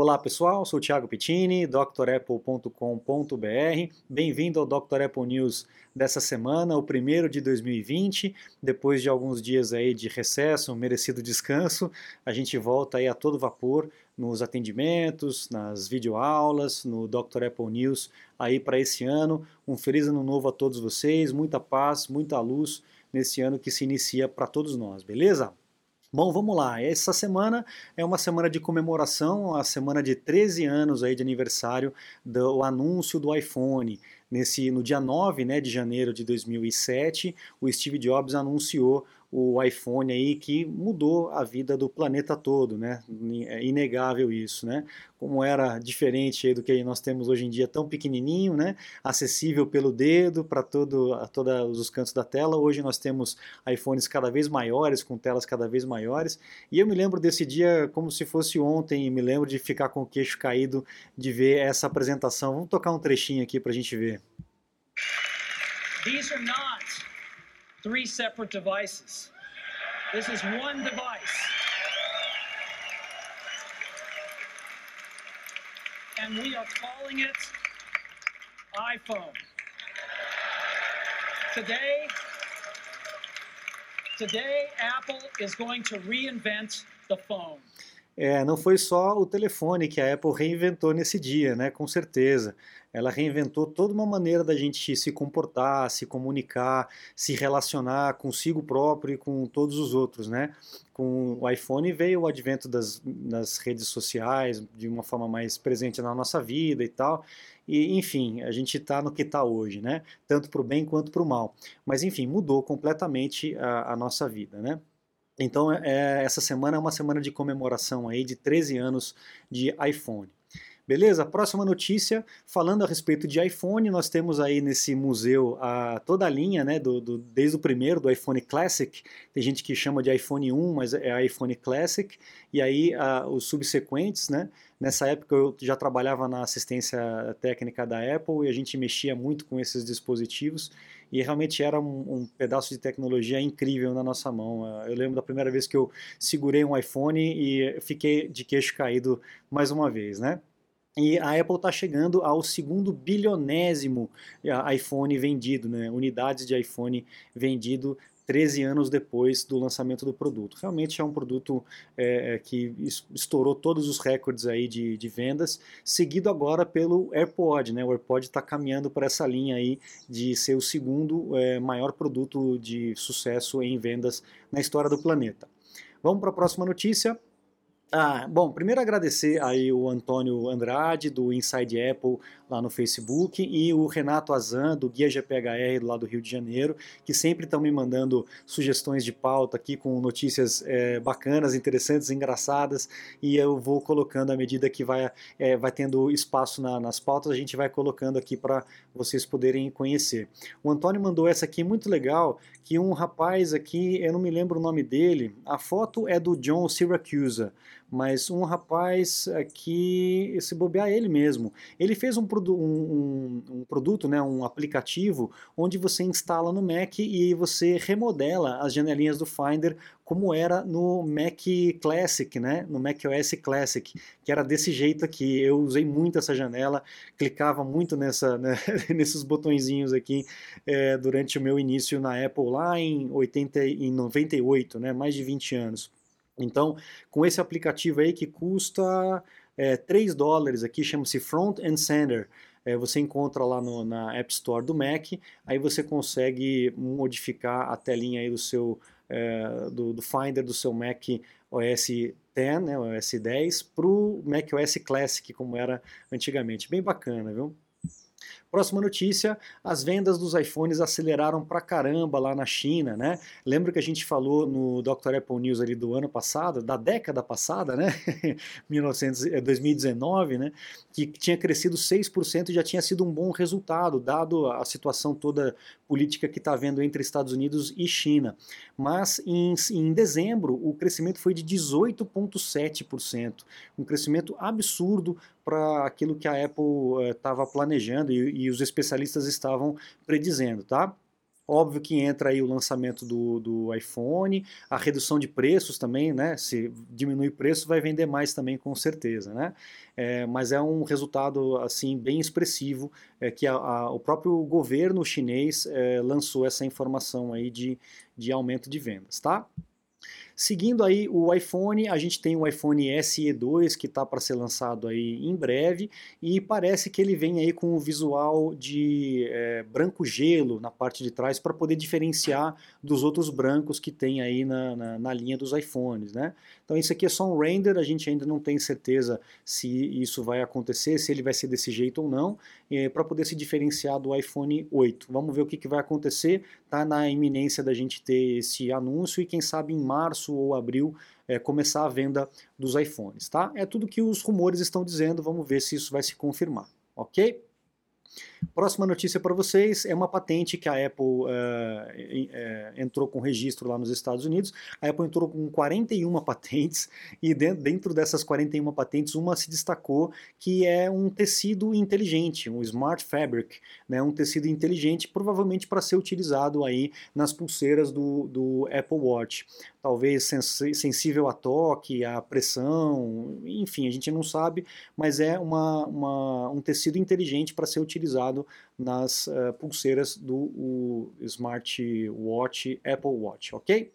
Olá pessoal, sou Thiago Pittini, drapple.com.br. Bem-vindo ao Dr. Apple News dessa semana, o primeiro de 2020. Depois de alguns dias aí de recesso, um merecido descanso, a gente volta aí a todo vapor nos atendimentos, nas videoaulas, no Dr. Apple News aí para esse ano. Um feliz ano novo a todos vocês, muita paz, muita luz nesse ano que se inicia para todos nós, beleza? Bom, vamos lá. Essa semana é uma semana de comemoração, a semana de 13 anos aí de aniversário do anúncio do iPhone. Nesse, no dia 9 né, de janeiro de 2007, o Steve Jobs anunciou o iPhone aí que mudou a vida do planeta todo, né? É inegável isso, né? Como era diferente do que nós temos hoje em dia, tão pequenininho, né? Acessível pelo dedo para todo, todos os cantos da tela. Hoje nós temos iPhones cada vez maiores, com telas cada vez maiores. E eu me lembro desse dia como se fosse ontem. Me lembro de ficar com o queixo caído de ver essa apresentação. Vamos tocar um trechinho aqui para a gente ver. These are not three separate devices. This is one device. And we are calling it iPhone. Today, today Apple is going to reinvent the phone. É, não foi só o telefone que a Apple reinventou nesse dia, né? Com certeza. Ela reinventou toda uma maneira da gente se comportar, se comunicar, se relacionar consigo próprio e com todos os outros, né? Com o iPhone veio o advento das, das redes sociais de uma forma mais presente na nossa vida e tal. E, enfim, a gente está no que está hoje, né? Tanto para o bem quanto para o mal. Mas, enfim, mudou completamente a, a nossa vida, né? Então, é, essa semana é uma semana de comemoração aí de 13 anos de iPhone. Beleza? Próxima notícia, falando a respeito de iPhone, nós temos aí nesse museu a, toda a linha, né, do, do, desde o primeiro, do iPhone Classic, tem gente que chama de iPhone 1, mas é iPhone Classic, e aí a, os subsequentes, né, nessa época eu já trabalhava na assistência técnica da Apple e a gente mexia muito com esses dispositivos, e realmente era um, um, pedaço de tecnologia incrível na nossa mão. Eu lembro da primeira vez que eu segurei um iPhone e fiquei de queixo caído mais uma vez, né? E a Apple está chegando ao segundo bilionésimo eh, iPhone vendido, né? unidades de iPhone vendido 13 anos depois do lançamento do produto. Realmente é um produto é, que estourou todos os recordes aí de, de, vendas, seguido agora pelo AirPod. Né? O AirPod está caminhando para essa linha aí de ser o segundo é, maior produto de sucesso em vendas na história do planeta. Vamos para a próxima notícia. Ah, bom, primeiro agradecer aí o Antônio Andrade, do Inside Apple, lá no Facebook, e o Renato Azan, do Guia GPHR, lá do Rio de Janeiro, que sempre estão me mandando sugestões de pauta aqui com notícias é, bacanas, interessantes, engraçadas, e eu vou colocando à medida que vai, é, vai tendo espaço na, nas pautas, a gente vai colocando aqui para vocês poderem conhecer. O Antônio mandou essa aqui muito legal, que um rapaz aqui, eu não me lembro o nome dele, a foto é do John Syracuse, mas um rapaz aqui, se bobear ele mesmo, ele fez um, produ um, um, um, produto, né, um aplicativo, onde você instala no Mac e você remodela as janelinhas do Finder como era no Mac Classic, né, no Mac OS Classic, que era desse jeito aqui. Eu usei muito essa janela, clicava muito nessa, né, nesses botõezinhos aqui é, durante o meu início na Apple lá em, 80, em 98, né, mais de 20 anos. Então, com esse aplicativo aí que custa é, 3 dólares aqui, chama-se Front and Center, é, você encontra lá no, na App Store do Mac, aí você consegue modificar a telinha aí do seu é, do, do, Finder do seu Mac OS 10, né, OS 10, para o Mac OS Classic, como era antigamente. Bem bacana, viu? Próxima notícia, as vendas dos iPhones aceleraram pra caramba lá na China, né? Lembra que a gente falou no Dr. Apple News ali do ano passado, da década passada, né? 1900, 2019, eh, né? Que tinha crescido 6% e já tinha sido um bom resultado, dado a situação toda política que está havendo entre Estados Unidos e China. Mas em, em dezembro, o crescimento foi de 18,7%, um crescimento absurdo para aquilo que a Apple estava uh, planejando e, e os especialistas estavam predizendo, tá? Óbvio que entra aí o lançamento do, do iPhone, a redução de preços também, né? Se diminuir preço, vai vender mais também, com certeza, né? É, mas é um resultado assim bem expressivo é, que a, a, o próprio governo chinês é, lançou essa informação aí de, de aumento de vendas, tá? Seguindo aí o iPhone, a gente tem o iPhone SE2 que está para ser lançado aí em breve e parece que ele vem aí com o visual de é, branco gelo na parte de trás para poder diferenciar dos outros brancos que tem aí na, na, na, linha dos iPhones, né? Então isso aqui é só um render, a gente ainda não tem certeza se isso vai acontecer, se ele vai ser desse jeito ou não, é, para poder se diferenciar do iPhone 8. Vamos ver o que, que vai acontecer, tá na iminência da gente ter esse anúncio e quem sabe em março março ou abril é, começar a venda dos iPhones, tá? É tudo que os rumores estão dizendo, vamos ver se isso vai se confirmar, ok? Próxima notícia para vocês é uma patente que a Apple uh, entrou com registro lá nos Estados Unidos. A Apple entrou com 41 patentes e dentro dessas 41 patentes, uma se destacou que é um tecido inteligente, um smart fabric, né, um tecido inteligente, provavelmente para ser utilizado aí nas pulseiras do, do Apple Watch talvez sensível a toque, a pressão, enfim, a gente não sabe, mas é uma, uma um tecido inteligente para ser utilizado nas uh, pulseiras do Smartwatch Apple Watch, ok?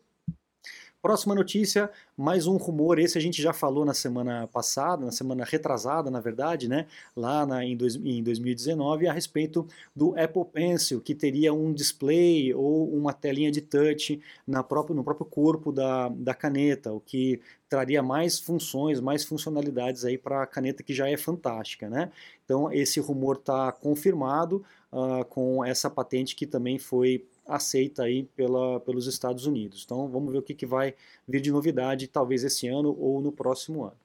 Próxima notícia, mais um rumor, esse a gente já falou na semana passada, na semana retrasada, na verdade, né, lá na, em, dois, em 2019, a respeito do Apple Pencil, que teria um display ou uma telinha de touch na próprio, no próprio corpo da, da caneta, o que traria mais funções, mais funcionalidades aí para a caneta que já é fantástica, né? Então esse rumor está confirmado uh, com essa patente que também foi aceita aí pela, pelos Estados Unidos. Então vamos ver o que, que vai vir de novidade, talvez esse ano ou no próximo ano.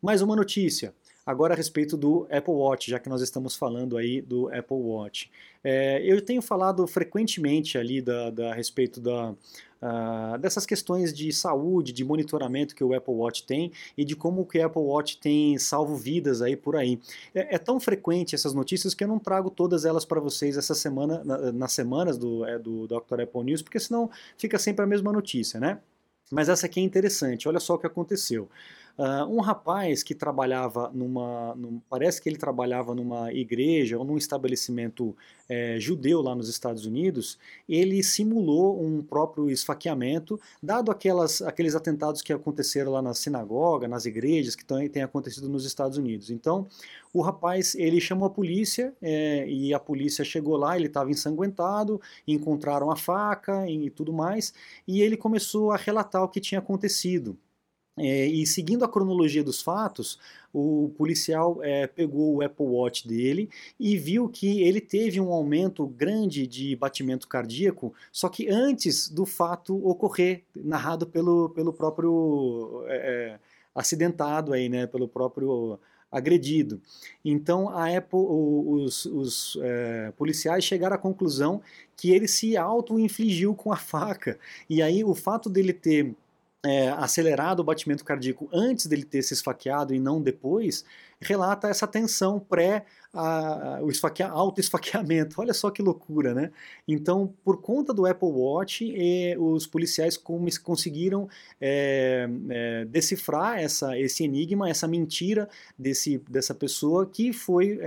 Mais uma notícia, agora a respeito do Apple Watch, já que nós estamos falando aí do Apple Watch. É, eu tenho falado frequentemente ali da, da a respeito da, uh, dessas questões de saúde, de monitoramento que o Apple Watch tem e de como que o Apple Watch tem salvo vidas aí por aí. É, é tão frequente essas notícias que eu não trago todas elas para vocês essa semana, na, nas semanas do, é, do Dr. Apple News, porque senão fica sempre a mesma notícia, né? Mas essa aqui é interessante, olha só o que aconteceu. Uh, um rapaz que trabalhava numa. Num, parece que ele trabalhava numa igreja ou num estabelecimento é, judeu lá nos Estados Unidos, ele simulou um próprio esfaqueamento, dado aquelas, aqueles atentados que aconteceram lá na sinagoga, nas igrejas, que têm acontecido nos Estados Unidos. Então, o rapaz ele chamou a polícia é, e a polícia chegou lá, ele estava ensanguentado, encontraram a faca e tudo mais, e ele começou a relatar o que tinha acontecido. É, e seguindo a cronologia dos fatos, o policial é, pegou o Apple Watch dele e viu que ele teve um aumento grande de batimento cardíaco, só que antes do fato ocorrer, narrado pelo, pelo próprio é, é acidentado aí, né, pelo próprio agredido. Então a Apple, os, os é, policiais chegaram à conclusão que ele se auto-infligiu com a faca. E aí o fato dele ter é, acelerado o batimento cardíaco antes dele ter se esfaqueado e não depois, relata essa tensão pré a, o esfaquea, auto-esfaqueamento. Olha só que loucura, né? Então, por conta do Apple Watch, os policiais conseguiram é, é, decifrar essa, esse enigma, essa mentira desse, dessa pessoa que foi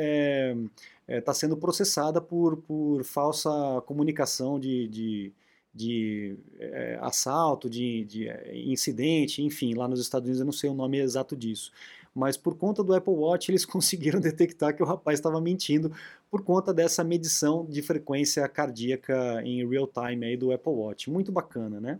está é, sendo processada por, por falsa comunicação de, de de é, assalto, de, de é, incidente, enfim, lá nos Estados Unidos eu não sei o nome exato disso. Mas por conta do Apple Watch eles conseguiram detectar que o rapaz estava mentindo por conta dessa medição de frequência cardíaca em real time aí do Apple Watch. Muito bacana, né?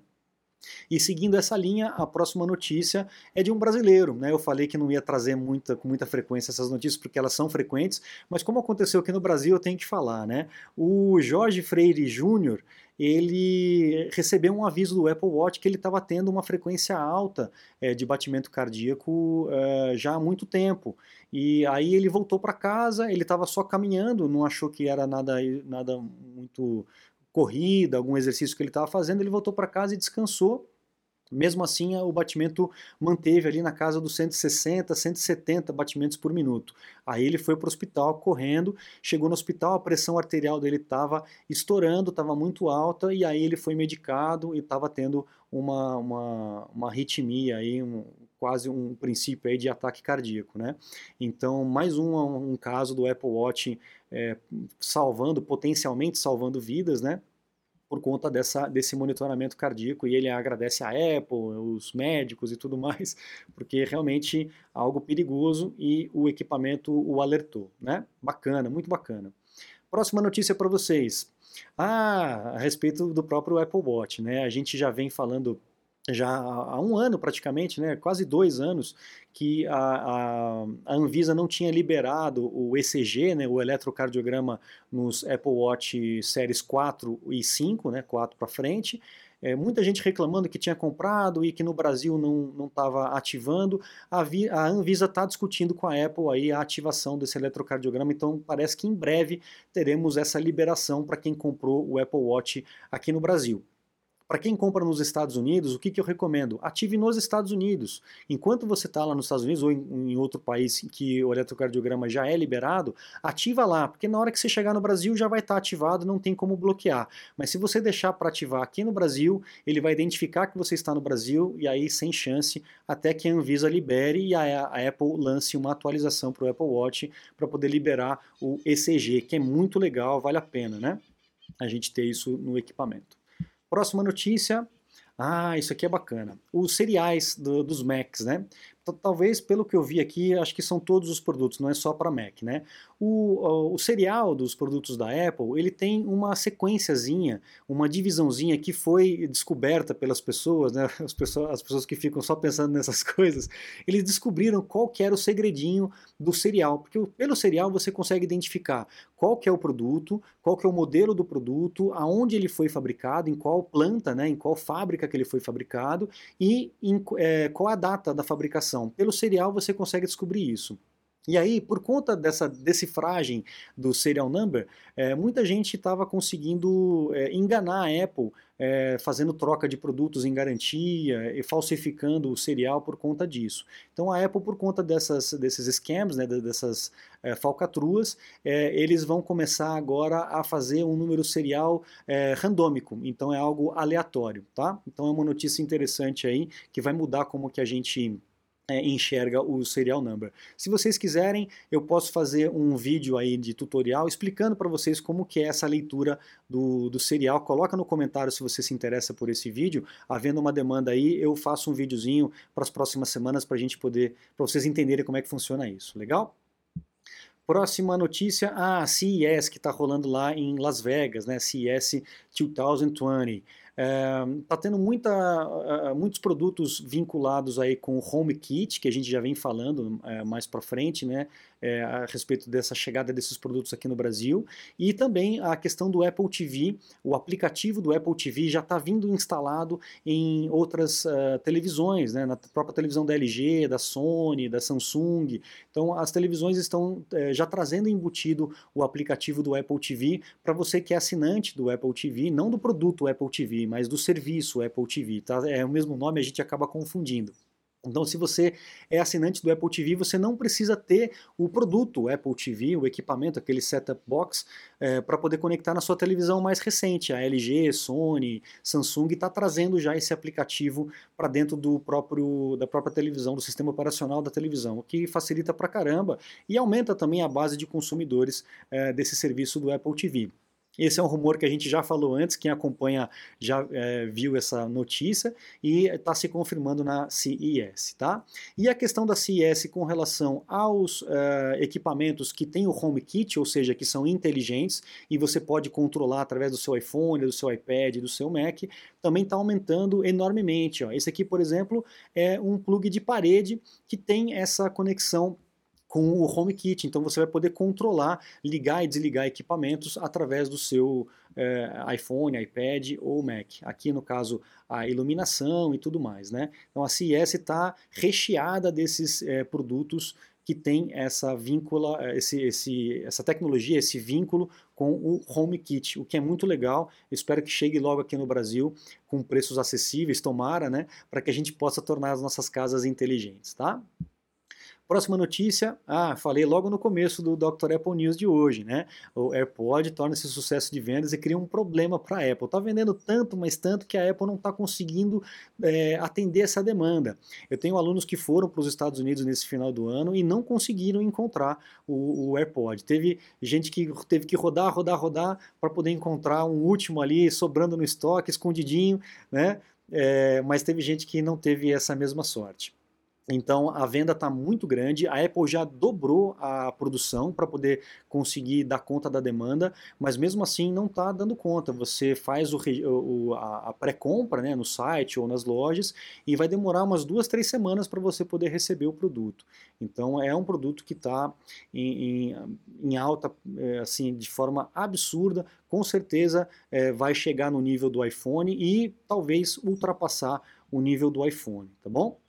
E seguindo essa linha, a próxima notícia é de um brasileiro. Né? Eu falei que não ia trazer muita, com muita frequência essas notícias porque elas são frequentes, mas como aconteceu aqui no Brasil, eu tenho que falar. Né? O Jorge Freire Júnior ele recebeu um aviso do Apple Watch que ele estava tendo uma frequência alta é, de batimento cardíaco é, já há muito tempo. E aí ele voltou para casa, ele estava só caminhando, não achou que era nada, nada muito corrida, algum exercício que ele estava fazendo, ele voltou para casa e descansou. Mesmo assim, o batimento manteve ali na casa dos 160, 170 batimentos por minuto. Aí ele foi para o hospital correndo, chegou no hospital, a pressão arterial dele estava estourando, estava muito alta, e aí ele foi medicado e estava tendo uma, uma, uma arritmia, aí, um, quase um princípio aí de ataque cardíaco. Né? Então, mais um, um caso do Apple Watch é, salvando, potencialmente salvando vidas, né? Por conta dessa, desse monitoramento cardíaco e ele agradece a Apple, os médicos e tudo mais, porque realmente algo perigoso e o equipamento o alertou, né? Bacana, muito bacana. Próxima notícia para vocês. Ah, a respeito do próprio Apple Watch, né? A gente já vem falando já há um ano praticamente, né, quase dois anos, que a, a, a, Anvisa não tinha liberado o ECG, né, o eletrocardiograma, nos Apple Watch séries 4 e 5, né, 4 para frente. É, muita gente reclamando que tinha comprado e que no Brasil não estava ativando. A, vi, a Anvisa está discutindo com a Apple aí a ativação desse eletrocardiograma, então parece que em breve teremos essa liberação para quem comprou o Apple Watch aqui no Brasil. Para quem compra nos Estados Unidos, o que, que eu recomendo? Ative nos Estados Unidos. Enquanto você está lá nos Estados Unidos ou em, em, outro país que o eletrocardiograma já é liberado, ativa lá, porque na hora que você chegar no Brasil já vai estar tá ativado, não tem como bloquear. Mas se você deixar para ativar aqui no Brasil, ele vai identificar que você está no Brasil e aí sem chance até que a Anvisa libere e a, a Apple lance uma atualização para o Apple Watch para poder liberar o ECG, que é muito legal, vale a pena, né? A gente ter isso no equipamento. Próxima notícia. Ah, isso aqui é bacana. Os cereais do, dos Macs, né? talvez pelo que eu vi aqui, acho que são todos os produtos, não é só para Mac, né? O, o, serial dos produtos da Apple, ele tem uma sequenciazinha, uma divisãozinha que foi descoberta pelas pessoas, né? As pessoas, as pessoas que ficam só pensando nessas coisas, eles descobriram qual que era o segredinho do serial, porque pelo serial você consegue identificar qual que é o produto, qual que é o modelo do produto, aonde ele foi fabricado, em qual planta, né? Em qual fábrica que ele foi fabricado e em, é, qual a data da fabricação pelo serial você consegue descobrir isso. E aí, por conta dessa decifragem do serial number, é, muita gente estava conseguindo é, enganar a Apple, é, fazendo troca de produtos em garantia e falsificando o serial por conta disso. Então a Apple, por conta dessas, desses scams, né, dessas falcatruas, eles vão começar agora a fazer um número serial randômico, então é algo aleatório. Tá? Então é uma notícia interessante aí, que vai mudar como que a gente é, enxerga o serial number. Se vocês quiserem, eu posso fazer um vídeo aí de tutorial explicando para vocês como que é essa leitura do, do serial. Coloca no comentário se você se interessa por esse vídeo. Havendo uma demanda aí, eu faço um videozinho para as próximas semanas para a gente poder, para vocês entenderem como é que funciona isso. Legal? Próxima notícia, a CES que está rolando lá em Las Vegas, né? CES 2020. Está tendo muita, muitos produtos vinculados aí com o HomeKit, que a gente já vem falando uh, mais para frente, né, é, a respeito dessa chegada desses produtos aqui no Brasil, e também a questão do Apple TV, o aplicativo do Apple TV já está vindo instalado em outras uh, televisões, né, na própria televisão da LG, da Sony, da Samsung, então as televisões estão já trazendo embutido o aplicativo do Apple TV para você que é assinante do Apple TV, não do produto Apple TV, mas do serviço Apple TV, tá? É o mesmo nome, a gente acaba confundindo. Então, se você é assinante do Apple TV, você não precisa ter o produto Apple TV, o equipamento, aquele setup box, é, para poder conectar na sua televisão mais recente. A LG, Sony, Samsung está trazendo já esse aplicativo para dentro do próprio, da própria televisão, do sistema operacional da televisão, o que facilita para caramba e aumenta também a base de consumidores é, desse serviço do Apple TV. Esse é um rumor que a gente já falou antes, quem acompanha já é, viu essa notícia e está se confirmando na CES, tá? E a questão da CES com relação aos é, equipamentos que têm o HomeKit, ou seja, que são inteligentes e você pode controlar através do seu iPhone, do seu iPad, do seu Mac, também está aumentando enormemente. Ó. Esse aqui, por exemplo, é um plug de parede que tem essa conexão com o HomeKit. Então você vai poder controlar, ligar e desligar equipamentos através do seu é, iPhone, iPad ou Mac. Aqui no caso a iluminação e tudo mais, né? Então a CES está recheada desses é, produtos que tem essa víncula, eh, esse, esse, essa tecnologia, esse vínculo com o HomeKit, o que é muito legal. espero que chegue logo aqui no Brasil com preços acessíveis, tomara, né, para que a gente possa tornar as nossas casas inteligentes, tá? Próxima notícia, ah, falei logo no começo do Dr. Apple News de hoje, né? O AirPod torna-se sucesso de vendas e cria um problema para a Apple. Está vendendo tanto, mas tanto que a Apple não está conseguindo é, atender essa demanda. Eu tenho alunos que foram para os Estados Unidos nesse final do ano e não conseguiram encontrar o, o AirPod. Teve gente que teve que rodar, rodar, rodar para poder encontrar um último ali sobrando no estoque, escondidinho, né? É, mas teve gente que não teve essa mesma sorte. Então a venda está muito grande, a Apple já dobrou a produção para poder conseguir dar conta da demanda, mas mesmo assim não está dando conta. Você faz o, o, a, pré-compra né, no site ou nas lojas e vai demorar umas duas, três semanas para você poder receber o produto. Então é um produto que está em, em, em, alta, é, assim, de forma absurda, com certeza é, vai chegar no nível do iPhone e talvez ultrapassar o nível do iPhone, tá bom?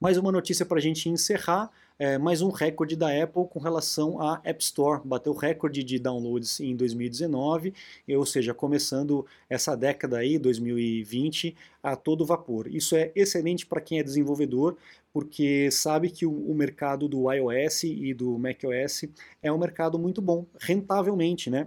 Mais uma notícia para a gente encerrar, é, mais um recorde da Apple com relação à App Store. Bateu recorde de downloads em 2019, ou seja, começando essa década aí, 2020, a todo vapor. Isso é excelente para quem é desenvolvedor, porque sabe que o, o, mercado do iOS e do macOS é um mercado muito bom, rentavelmente, né?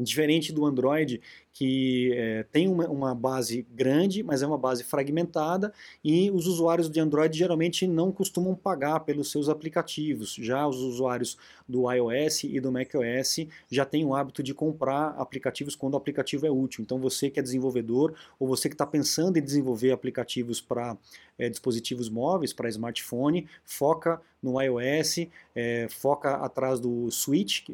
Diferente do Android, que é, tem uma, uma, base grande, mas é uma base fragmentada, e os usuários de Android geralmente não costumam pagar pelos seus aplicativos. Já os usuários do iOS e do macOS já têm o hábito de comprar aplicativos quando o aplicativo é útil. Então você que é desenvolvedor, ou você que está pensando em desenvolver aplicativos para é, dispositivos móveis, para smartphone, foca no iOS, é, foca atrás do Switch,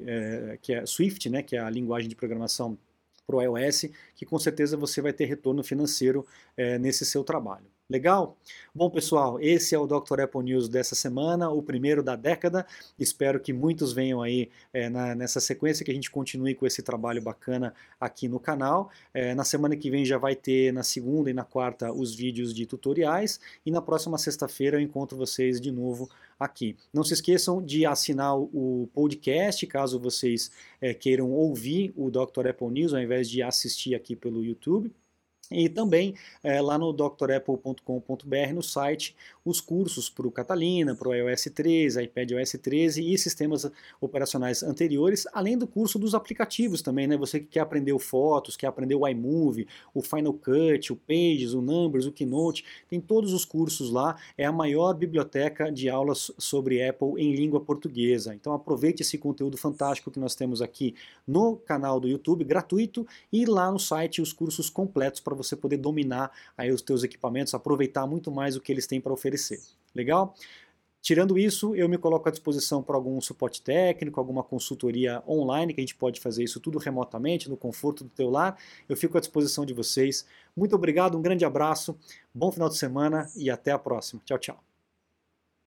que é Swift, né, que é a linguagem de programação para o iOS, que com certeza você vai ter retorno financeiro é, nesse seu trabalho. Legal? Bom, pessoal, esse é o Dr. Apple News dessa semana, o primeiro da década. Espero que muitos venham aí é, na, nessa sequência, que a gente continue com esse trabalho bacana aqui no canal. É, na semana que vem já vai ter, na segunda e na quarta, os vídeos de tutoriais. E na próxima sexta-feira eu encontro vocês de novo aqui. Não se esqueçam de assinar o podcast, caso vocês é, queiram ouvir o Dr. Apple News, ao invés de assistir aqui pelo YouTube. E também é, lá no drapple.com.br, no site, os cursos para o Catalina, para o iOS 13, iPad OS 13 e sistemas operacionais anteriores, além do curso dos aplicativos também, né? Você que quer aprender o Fotos, quer aprender o iMovie, o Final Cut, o Pages, o Numbers, o Keynote, tem todos os cursos lá. É a maior biblioteca de aulas sobre Apple em língua portuguesa. Então aproveite esse conteúdo fantástico que nós temos aqui no canal do YouTube, gratuito, e lá no site os cursos completos para você poder dominar aí os teus equipamentos, aproveitar muito mais o que eles têm para Legal? Tirando isso, eu me coloco à disposição para algum suporte técnico, alguma consultoria online, que a gente pode fazer isso tudo remotamente, no conforto do teu lar. Eu fico à disposição de vocês. Muito obrigado, um grande abraço, bom final de semana e até a próxima. Tchau, tchau.